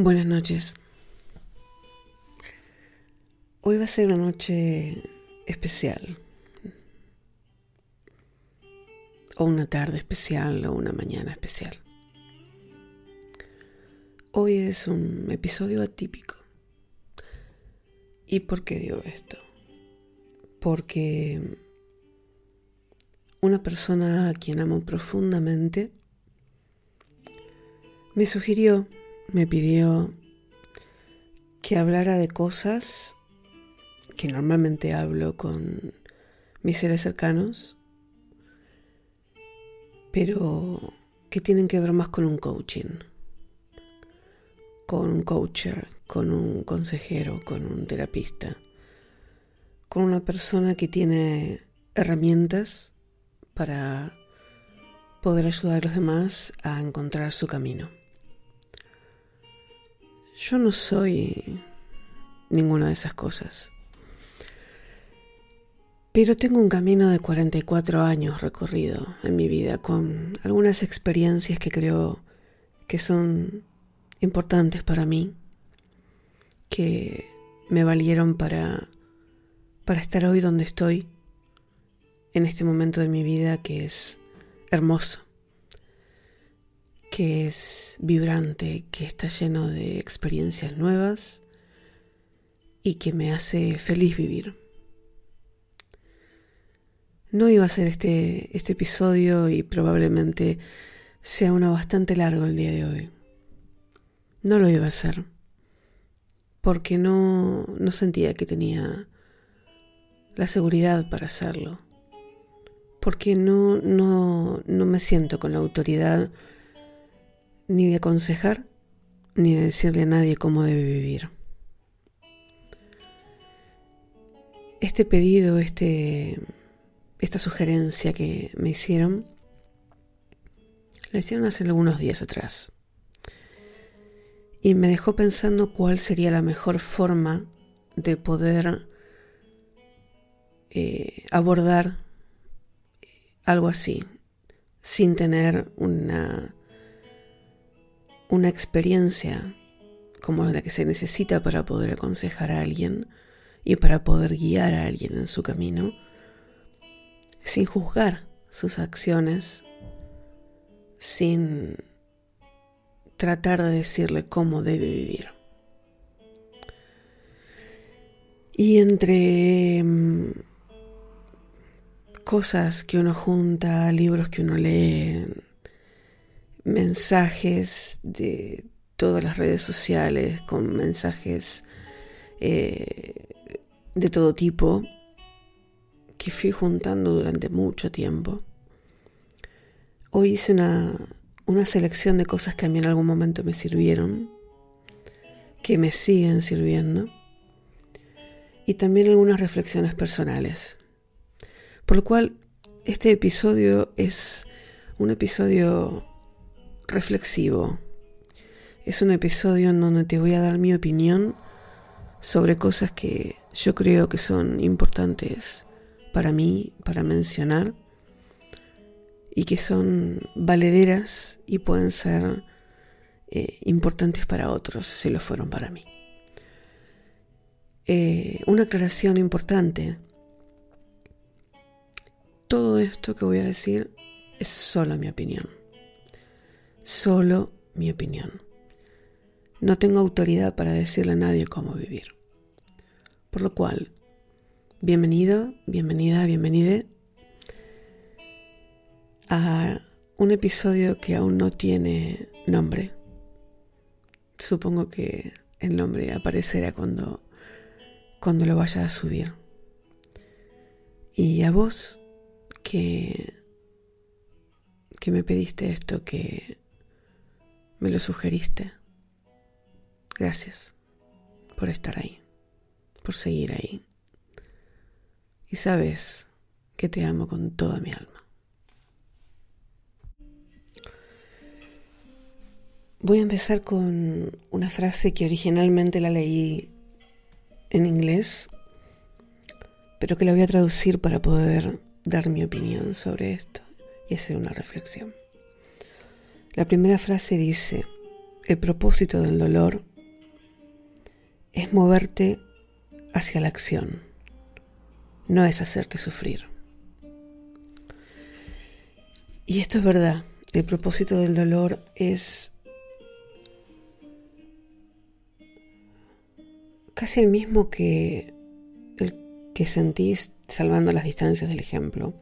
Buenas noches. Hoy va a ser una noche especial. O una tarde especial o una mañana especial. Hoy es un episodio atípico. ¿Y por qué digo esto? Porque una persona a quien amo profundamente me sugirió me pidió que hablara de cosas que normalmente hablo con mis seres cercanos, pero que tienen que ver más con un coaching, con un coacher, con un consejero, con un terapista, con una persona que tiene herramientas para poder ayudar a los demás a encontrar su camino. Yo no soy ninguna de esas cosas. Pero tengo un camino de 44 años recorrido en mi vida con algunas experiencias que creo que son importantes para mí, que me valieron para, para estar hoy donde estoy, en este momento de mi vida que es hermoso que es vibrante, que está lleno de experiencias nuevas y que me hace feliz vivir. No iba a ser este, este episodio y probablemente sea uno bastante largo el día de hoy. No lo iba a hacer porque no, no sentía que tenía la seguridad para hacerlo. Porque no, no, no me siento con la autoridad ni de aconsejar, ni de decirle a nadie cómo debe vivir. Este pedido, este, esta sugerencia que me hicieron, la hicieron hace algunos días atrás. Y me dejó pensando cuál sería la mejor forma de poder eh, abordar algo así, sin tener una una experiencia como la que se necesita para poder aconsejar a alguien y para poder guiar a alguien en su camino, sin juzgar sus acciones, sin tratar de decirle cómo debe vivir. Y entre mm, cosas que uno junta, libros que uno lee, mensajes de todas las redes sociales, con mensajes eh, de todo tipo que fui juntando durante mucho tiempo. Hoy hice una, una selección de cosas que a mí en algún momento me sirvieron, que me siguen sirviendo, y también algunas reflexiones personales. Por lo cual, este episodio es un episodio reflexivo. Es un episodio en donde te voy a dar mi opinión sobre cosas que yo creo que son importantes para mí, para mencionar, y que son valederas y pueden ser eh, importantes para otros si lo fueron para mí. Eh, una aclaración importante. Todo esto que voy a decir es solo mi opinión solo mi opinión. No tengo autoridad para decirle a nadie cómo vivir. Por lo cual, bienvenido, bienvenida, bienvenide a un episodio que aún no tiene nombre. Supongo que el nombre aparecerá cuando, cuando lo vaya a subir. Y a vos que, que me pediste esto, que me lo sugeriste. Gracias por estar ahí, por seguir ahí. Y sabes que te amo con toda mi alma. Voy a empezar con una frase que originalmente la leí en inglés, pero que la voy a traducir para poder dar mi opinión sobre esto y hacer una reflexión. La primera frase dice, el propósito del dolor es moverte hacia la acción, no es hacerte sufrir. Y esto es verdad, el propósito del dolor es casi el mismo que el que sentís salvando las distancias del ejemplo.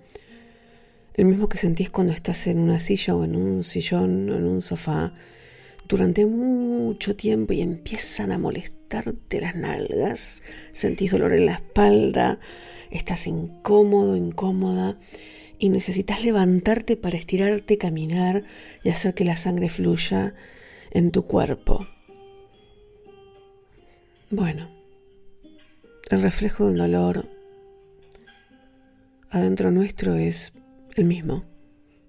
El mismo que sentís cuando estás en una silla o en un sillón o en un sofá durante mucho tiempo y empiezan a molestarte las nalgas, sentís dolor en la espalda, estás incómodo, incómoda y necesitas levantarte para estirarte, caminar y hacer que la sangre fluya en tu cuerpo. Bueno, el reflejo del dolor adentro nuestro es el mismo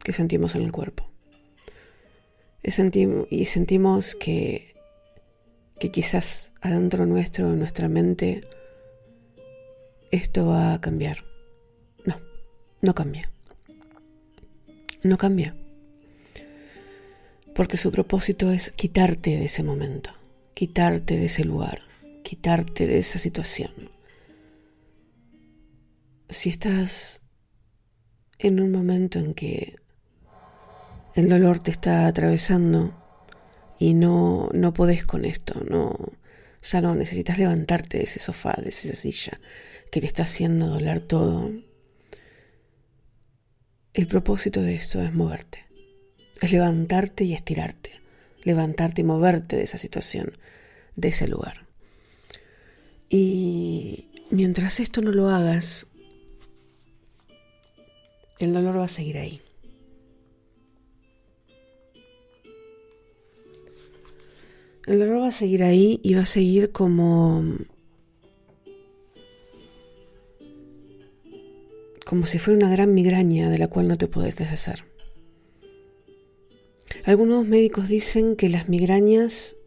que sentimos en el cuerpo. Y sentimos que, que quizás adentro nuestro, en nuestra mente, esto va a cambiar. No, no cambia. No cambia. Porque su propósito es quitarte de ese momento, quitarte de ese lugar quitarte de esa situación. Si estás en un momento en que el dolor te está atravesando y no, no podés con esto, no, ya no necesitas levantarte de ese sofá, de esa silla que te está haciendo doler todo. El propósito de esto es moverte, es levantarte y estirarte, levantarte y moverte de esa situación, de ese lugar. Y mientras esto no lo hagas, el dolor va a seguir ahí. El dolor va a seguir ahí y va a seguir como como si fuera una gran migraña de la cual no te puedes deshacer. Algunos médicos dicen que las migrañas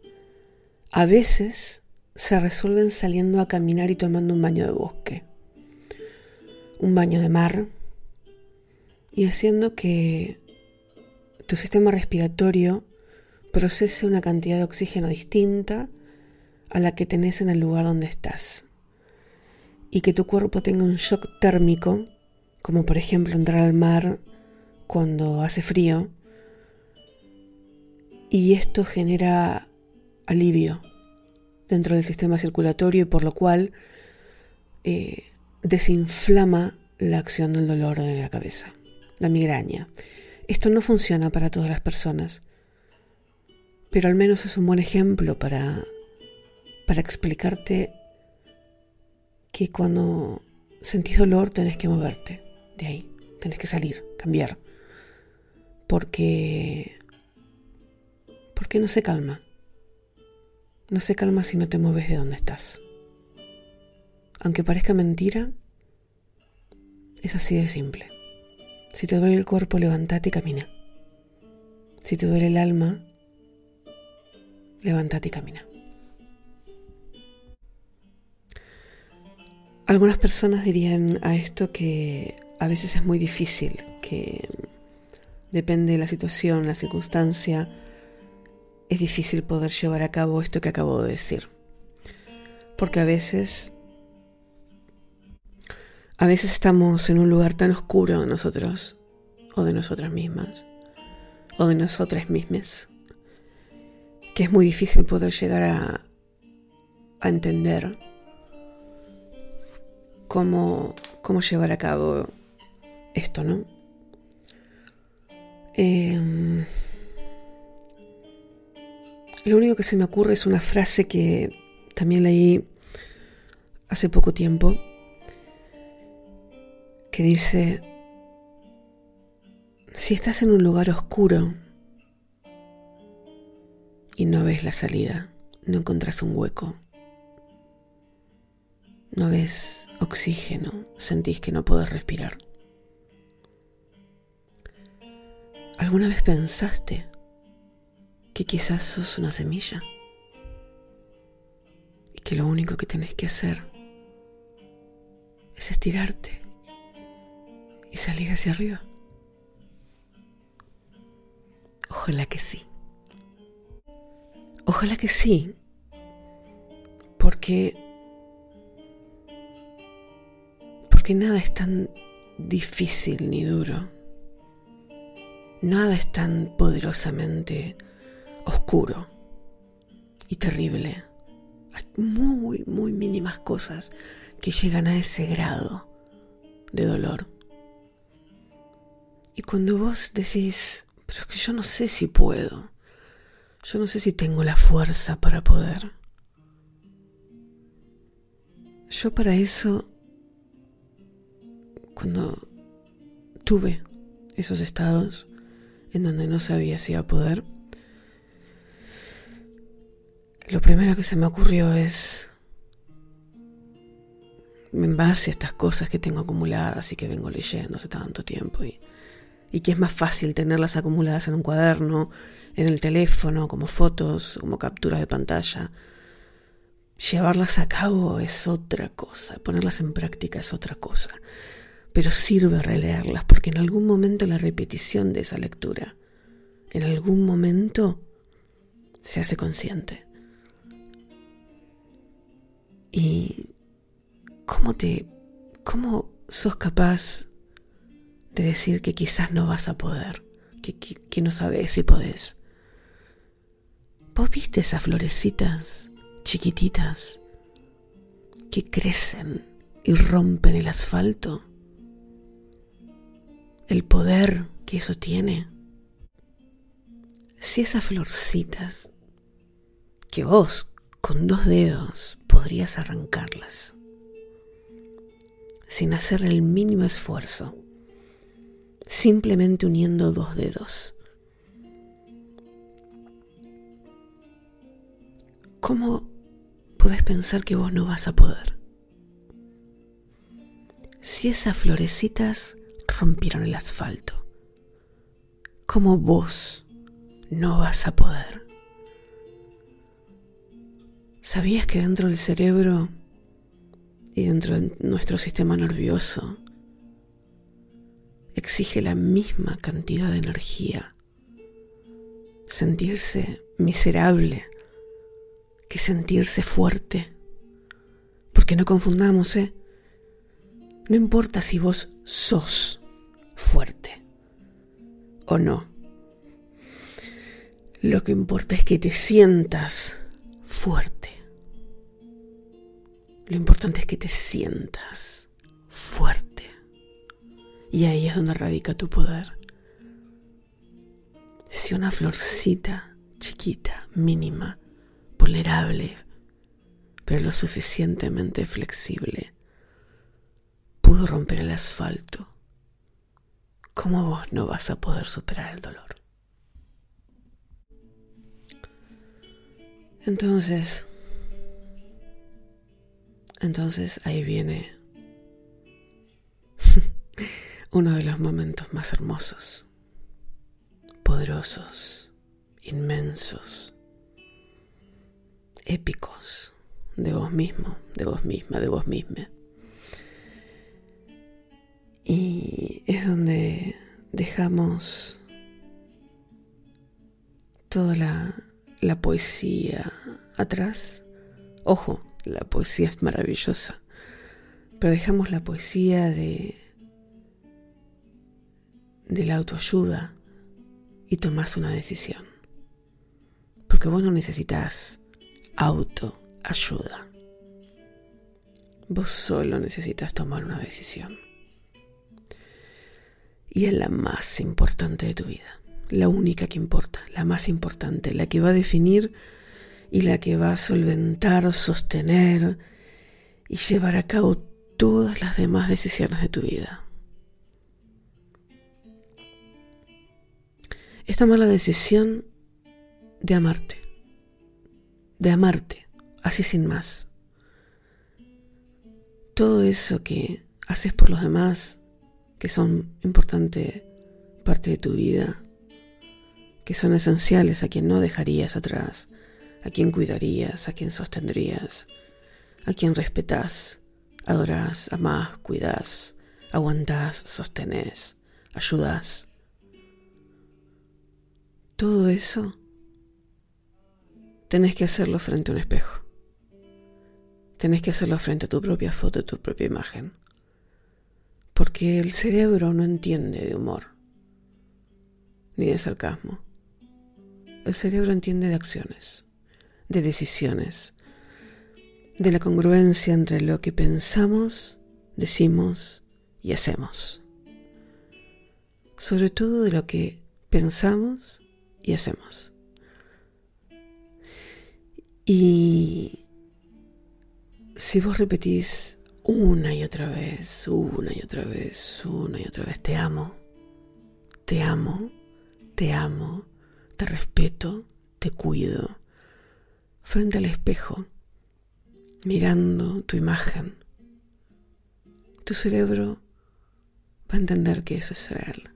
a veces se resuelven saliendo a caminar y tomando un baño de bosque, un baño de mar y haciendo que tu sistema respiratorio procese una cantidad de oxígeno distinta a la que tenés en el lugar donde estás. Y que tu cuerpo tenga un shock térmico, como por ejemplo entrar al mar cuando hace frío, y esto genera alivio dentro del sistema circulatorio y por lo cual eh, desinflama la acción del dolor de la cabeza, la migraña. Esto no funciona para todas las personas, pero al menos es un buen ejemplo para, para explicarte que cuando sentís dolor tenés que moverte de ahí, tenés que salir, cambiar, porque, porque no se calma no se calma si no te mueves de donde estás. Aunque parezca mentira, es así de simple. Si te duele el cuerpo, levántate y camina. Si te duele el alma, levántate y camina. Algunas personas dirían a esto que a veces es muy difícil, que depende de la situación, la circunstancia, es difícil poder llevar a cabo esto que acabo de decir. Porque a veces, a veces estamos en un lugar tan oscuro nosotros, o de nosotras mismas, o de nosotras mismas, que es muy difícil poder llegar a, a entender cómo, cómo llevar a cabo esto, ¿no? Eh, lo único que se me ocurre es una frase que también leí hace poco tiempo, que dice, si estás en un lugar oscuro y no ves la salida, no encontrás un hueco, no ves oxígeno, sentís que no podés respirar. ¿Alguna vez pensaste que quizás sos una semilla y que lo único que tenés que hacer es estirarte y salir hacia arriba. Ojalá que sí. Ojalá que sí, porque porque nada es tan difícil ni duro. Nada es tan poderosamente oscuro y terrible. Hay muy, muy mínimas cosas que llegan a ese grado de dolor. Y cuando vos decís, pero es que yo no sé si puedo, yo no sé si tengo la fuerza para poder. Yo para eso, cuando tuve esos estados en donde no sabía si iba a poder, lo primero que se me ocurrió es, en base a estas cosas que tengo acumuladas y que vengo leyendo hace tanto tiempo y, y que es más fácil tenerlas acumuladas en un cuaderno, en el teléfono, como fotos, como capturas de pantalla. Llevarlas a cabo es otra cosa, ponerlas en práctica es otra cosa, pero sirve releerlas porque en algún momento la repetición de esa lectura, en algún momento se hace consciente. ¿Y cómo te, cómo sos capaz de decir que quizás no vas a poder, que, que, no sabes si podés? ¿Vos viste esas florecitas chiquititas que crecen y rompen el asfalto? El poder que eso tiene. Si esas florcitas que vos con dos dedos podrías arrancarlas sin hacer el mínimo esfuerzo, simplemente uniendo dos dedos. ¿Cómo podés pensar que vos no vas a poder? Si esas florecitas rompieron el asfalto, ¿cómo vos no vas a poder? ¿Sabías que dentro del cerebro y dentro de nuestro sistema nervioso exige la misma cantidad de energía sentirse miserable que sentirse fuerte? Porque no confundamos, ¿eh? No importa si vos sos fuerte o no. Lo que importa es que te sientas fuerte. Lo importante es que te sientas fuerte. Y ahí es donde radica tu poder. Si una florcita chiquita, mínima, vulnerable, pero lo suficientemente flexible, pudo romper el asfalto, ¿cómo vos no vas a poder superar el dolor? Entonces, entonces ahí viene uno de los momentos más hermosos, poderosos, inmensos, épicos de vos mismo, de vos misma, de vos misma. Y es donde dejamos toda la, la poesía atrás. Ojo, la poesía es maravillosa, pero dejamos la poesía de, de la autoayuda y tomás una decisión. Porque vos no necesitas autoayuda. Vos solo necesitas tomar una decisión. Y es la más importante de tu vida. La única que importa, la más importante, la que va a definir y la que va a solventar, sostener y llevar a cabo todas las demás decisiones de tu vida. Es tomar la decisión de amarte, de amarte, así sin más. Todo eso que haces por los demás, que son importante parte de tu vida, que son esenciales a quien no dejarías atrás, a quien cuidarías, a quien sostendrías, a quien respetás, adorás, amás, cuidás, aguantás, sostenés, ayudás. Todo eso tenés que hacerlo frente a un espejo. Tenés que hacerlo frente a tu propia foto, tu propia imagen. Porque el cerebro no entiende de humor, ni de sarcasmo. El cerebro entiende de acciones, de decisiones, de la congruencia entre lo que pensamos, decimos y hacemos. Sobre todo de lo que pensamos y hacemos. Y si vos repetís una y otra vez, una y otra vez, una y otra vez, te amo, te amo, te amo, te respeto, te cuido, frente al espejo, mirando tu imagen, tu cerebro va a entender que eso es real,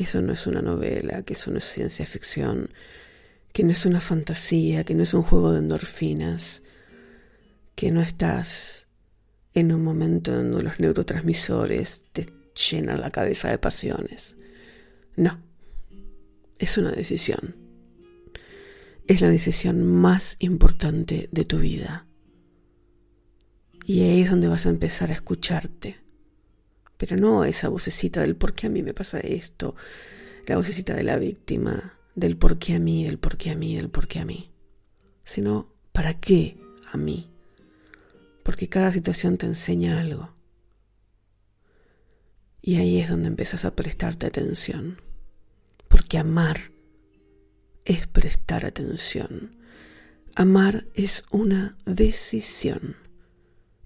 que eso no es una novela, que eso no es ciencia ficción, que no es una fantasía, que no es un juego de endorfinas, que no estás en un momento donde los neurotransmisores te llenan la cabeza de pasiones. No, es una decisión. Es la decisión más importante de tu vida. Y ahí es donde vas a empezar a escucharte. Pero no esa vocecita del por qué a mí me pasa esto, la vocecita de la víctima, del por qué a mí, del por qué a mí, del por qué a mí, sino para qué a mí. Porque cada situación te enseña algo. Y ahí es donde empiezas a prestarte atención. Porque amar es prestar atención. Amar es una decisión,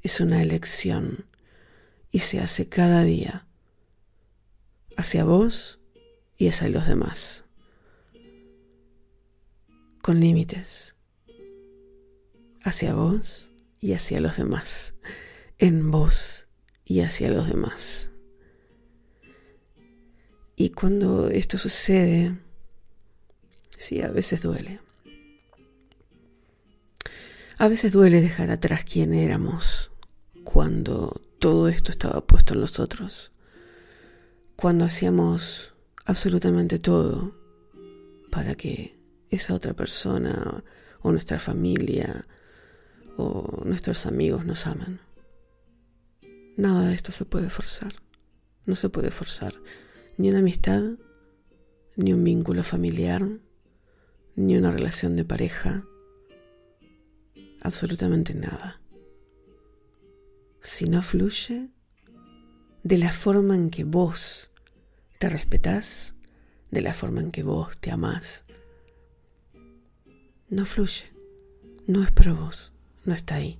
es una elección y se hace cada día hacia vos y hacia los demás con límites hacia vos y hacia los demás, en vos y hacia los demás. Y cuando esto sucede, sí, a veces duele. A veces duele dejar atrás quién éramos cuando todo esto estaba puesto en los otros, cuando hacíamos absolutamente todo para que esa otra persona o nuestra familia o nuestros amigos nos aman. Nada de esto se puede forzar. No se puede forzar ni una amistad, ni un vínculo familiar, ni una relación de pareja. Absolutamente nada. Si no fluye de la forma en que vos te respetás, de la forma en que vos te amás, no fluye, no es para vos, no está ahí.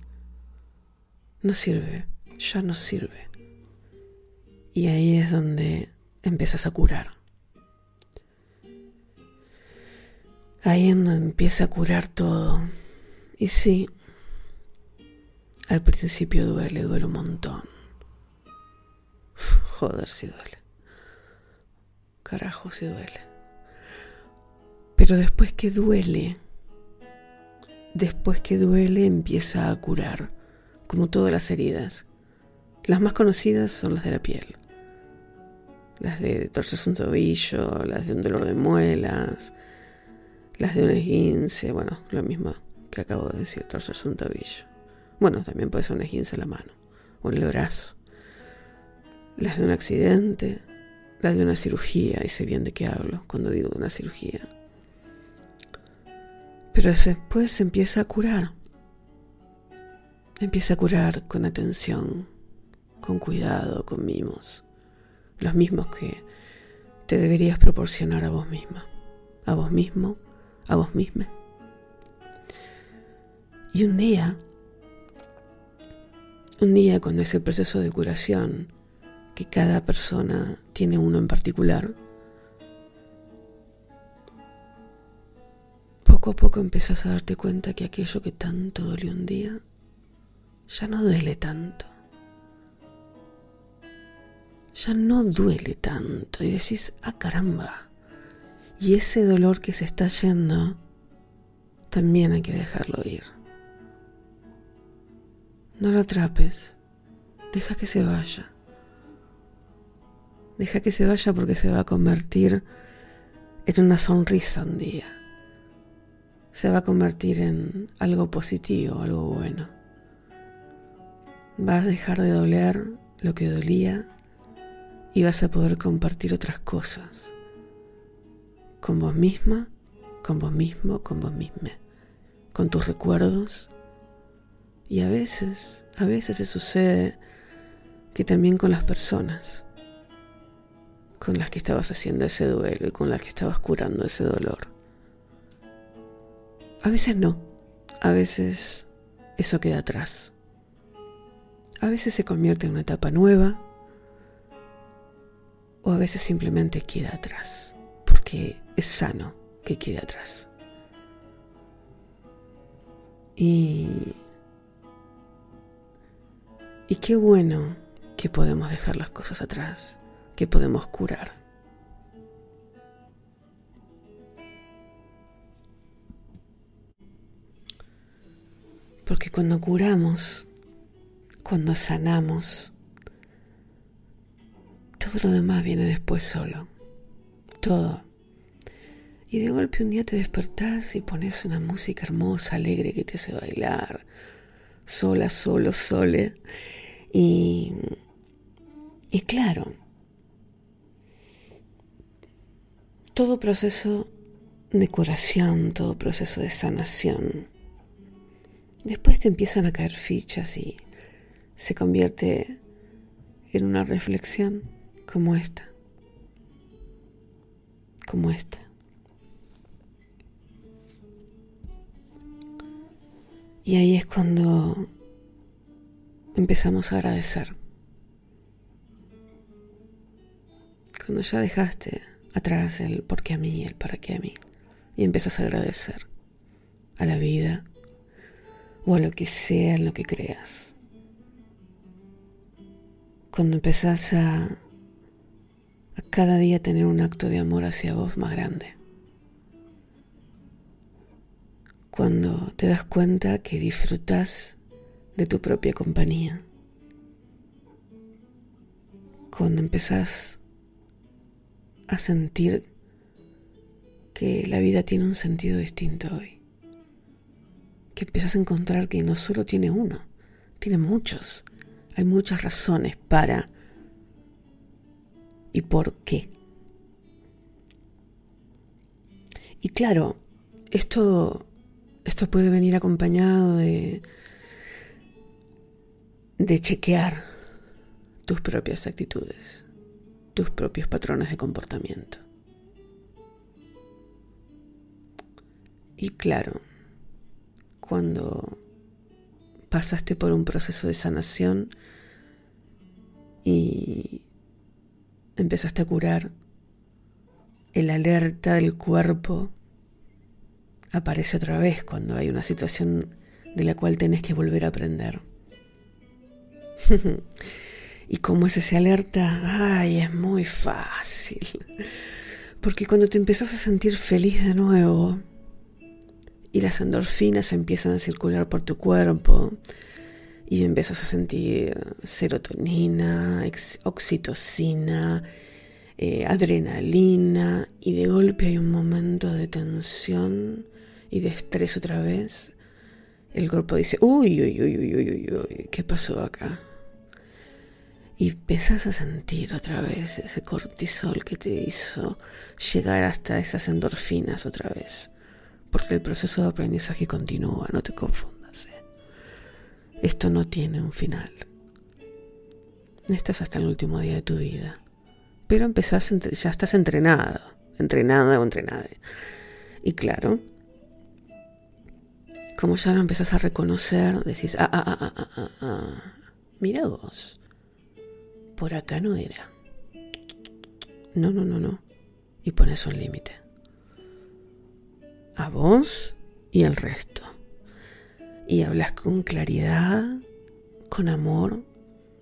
No sirve, ya no sirve. Y ahí es donde empiezas a curar. Ahí es donde empieza a curar todo. Y sí, al principio duele, duele un montón. Joder, si duele. Carajo, si duele. Pero después que duele, después que duele empieza a curar, como todas las heridas. Las más conocidas son las de la piel. Las de torcerse un tobillo, las de un dolor de muelas, las de un esguince, bueno, lo mismo que acabo de decir, torcerse un tobillo. Bueno, también puede ser un esguince en la mano o en el brazo. Las de un accidente, las de una cirugía, y sé bien de qué hablo cuando digo de una cirugía. Pero después empieza a curar. Empieza a curar con atención, con cuidado, con mimos. Los mismos que te deberías proporcionar a vos misma, a vos mismo, a vos misma. Y un día, un día con ese proceso de curación, que cada persona tiene uno en particular, poco a poco empiezas a darte cuenta que aquello que tanto dolió un día ya no duele tanto. Ya no duele tanto. Y decís, ah caramba. Y ese dolor que se está yendo, también hay que dejarlo ir. No lo atrapes. Deja que se vaya. Deja que se vaya porque se va a convertir en una sonrisa un día se va a convertir en algo positivo, algo bueno. Vas a dejar de doler lo que dolía y vas a poder compartir otras cosas. Con vos misma, con vos mismo, con vos misma. Con tus recuerdos. Y a veces, a veces se sucede que también con las personas con las que estabas haciendo ese duelo y con las que estabas curando ese dolor. A veces no, a veces eso queda atrás. A veces se convierte en una etapa nueva o a veces simplemente queda atrás, porque es sano que quede atrás. Y, y qué bueno que podemos dejar las cosas atrás, que podemos curar. Porque cuando curamos, cuando sanamos, todo lo demás viene después solo. Todo. Y de golpe un día te despertás y pones una música hermosa, alegre que te hace bailar. Sola, solo, sole. Y, y claro, todo proceso de curación, todo proceso de sanación, después te empiezan a caer fichas y se convierte en una reflexión como esta, como esta. Y ahí es cuando empezamos a agradecer. Cuando ya dejaste atrás el por qué a mí, el para qué a mí, y empiezas a agradecer a la vida o a lo que sea en lo que creas. Cuando empezás a a cada día tener un acto de amor hacia vos más grande. Cuando te das cuenta que disfrutas de tu propia compañía. Cuando empezás a sentir que la vida tiene un sentido distinto hoy. Que empiezas a encontrar que no solo tiene uno, tiene muchos. Hay muchas razones para y por qué. Y claro, esto, esto puede venir acompañado de, de chequear tus propias actitudes, tus propios patrones de comportamiento. Y claro, cuando pasaste por un proceso de sanación y empezaste a curar, el alerta del cuerpo aparece otra vez cuando hay una situación de la cual tenés que volver a aprender. ¿Y cómo es ese alerta? Ay, es muy fácil. Porque cuando te empiezas a sentir feliz de nuevo y las endorfinas empiezan a circular por tu cuerpo y empiezas a sentir serotonina, oxitocina, eh, adrenalina y de golpe hay un momento de tensión y de estrés otra vez. El cuerpo dice, uy, uy, uy, uy, uy, uy, ¿qué pasó acá? Y empiezas a sentir otra vez ese cortisol que te hizo llegar hasta esas endorfinas otra vez. Porque el proceso de aprendizaje continúa, no te confundas. Esto no tiene un final. Estás hasta el último día de tu vida. Pero empezás, ya estás entrenado, entrenada o entrenada. Y claro, como ya lo empezás a reconocer, decís, ah, ah, ah, ah, ah, ah, ah. mira vos, por acá no era. No, no, no, no. Y pones un límite. A vos y al resto y hablas con claridad, con amor,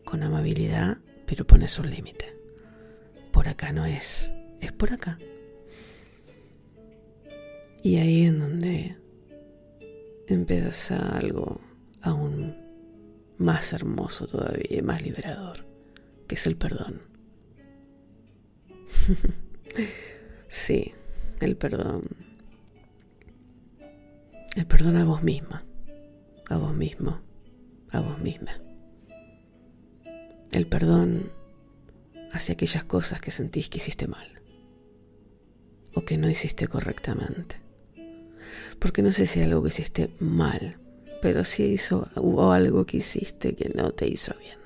con amabilidad, pero pones un límite. Por acá no es, es por acá. Y ahí en donde empieza algo aún más hermoso todavía, más liberador, que es el perdón. sí, el perdón El perdón a vos misma, a vos mismo, a vos misma. El perdón hacia aquellas cosas que sentís que hiciste mal o que no hiciste correctamente. Porque no sé si algo que hiciste mal, pero si hizo, algo que hiciste que no te hizo bien.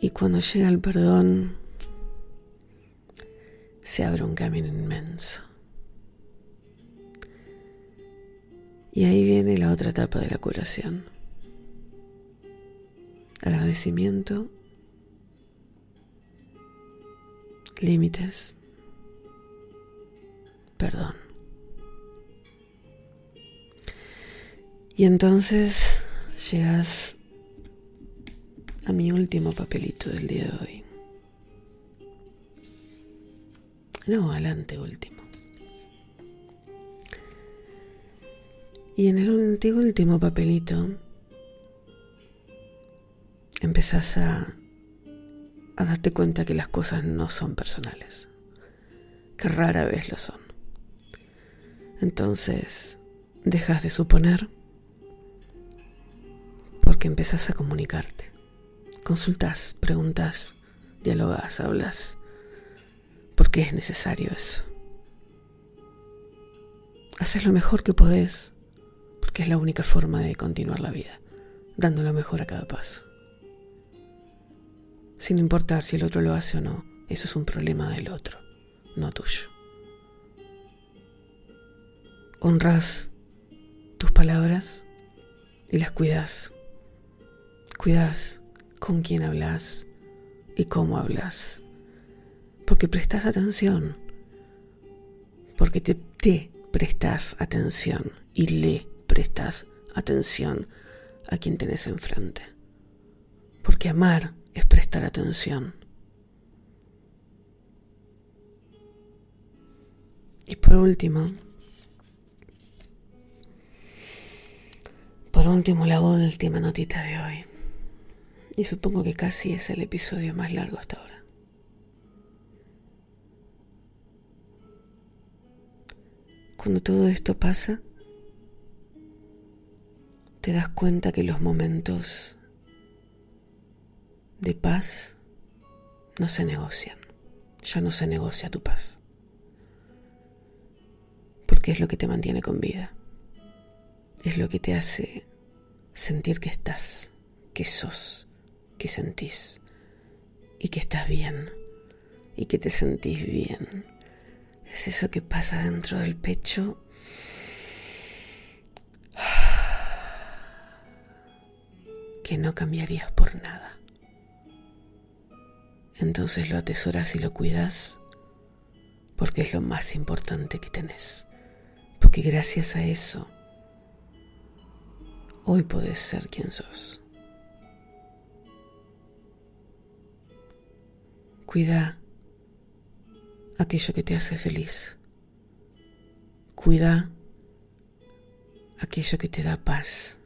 Y cuando llega el perdón, se abre un camino inmenso. Y ahí viene la otra etapa de la curación. Agradecimiento, límites, perdón. Y entonces llegas a mi último papelito del día de hoy. No, al último. Y en el último papelito empezás a, a darte cuenta que las cosas no son personales, que rara vez lo son. Entonces dejas de suponer porque empezás a comunicarte. Consultas, preguntas, dialogas, hablas porque es necesario eso. Haces lo mejor que podés, porque es la única forma de continuar la vida, dando lo mejor a cada paso. Sin importar si el otro lo hace o no, eso es un problema del otro, no tuyo. Honras tus palabras y las cuidas. Cuidas con quién hablas y cómo hablas porque prestas atención, porque te, prestas atención y le prestas atención a quien tenés enfrente. Porque amar es prestar atención. Y por último, por último la última notita de hoy. Y supongo que casi es el episodio más largo hasta ahora. Cuando todo esto pasa, te das cuenta que los momentos de paz no se negocian. Ya no se negocia tu paz. Porque es lo que te mantiene con vida. Es lo que te hace sentir que estás, que sos, que sentís y que estás bien y que te sentís bien es eso que pasa dentro del pecho. Que no cambiarías por nada. Entonces lo atesoras y lo cuidas porque es lo más importante que tenés. Porque gracias a eso, hoy podés ser quien sos. Cuida aquello que te hace feliz. Cuida aquello que te da paz.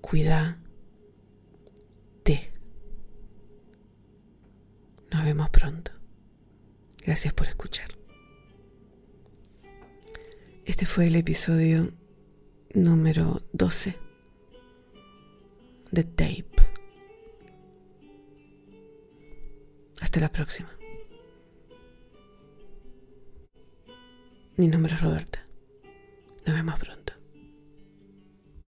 Cuida te. Nos vemos pronto. Gracias por escuchar. Este fue el episodio número 12 de Tape. Hasta la próxima. Mi nombre es Roberta. Nos vemos pronto.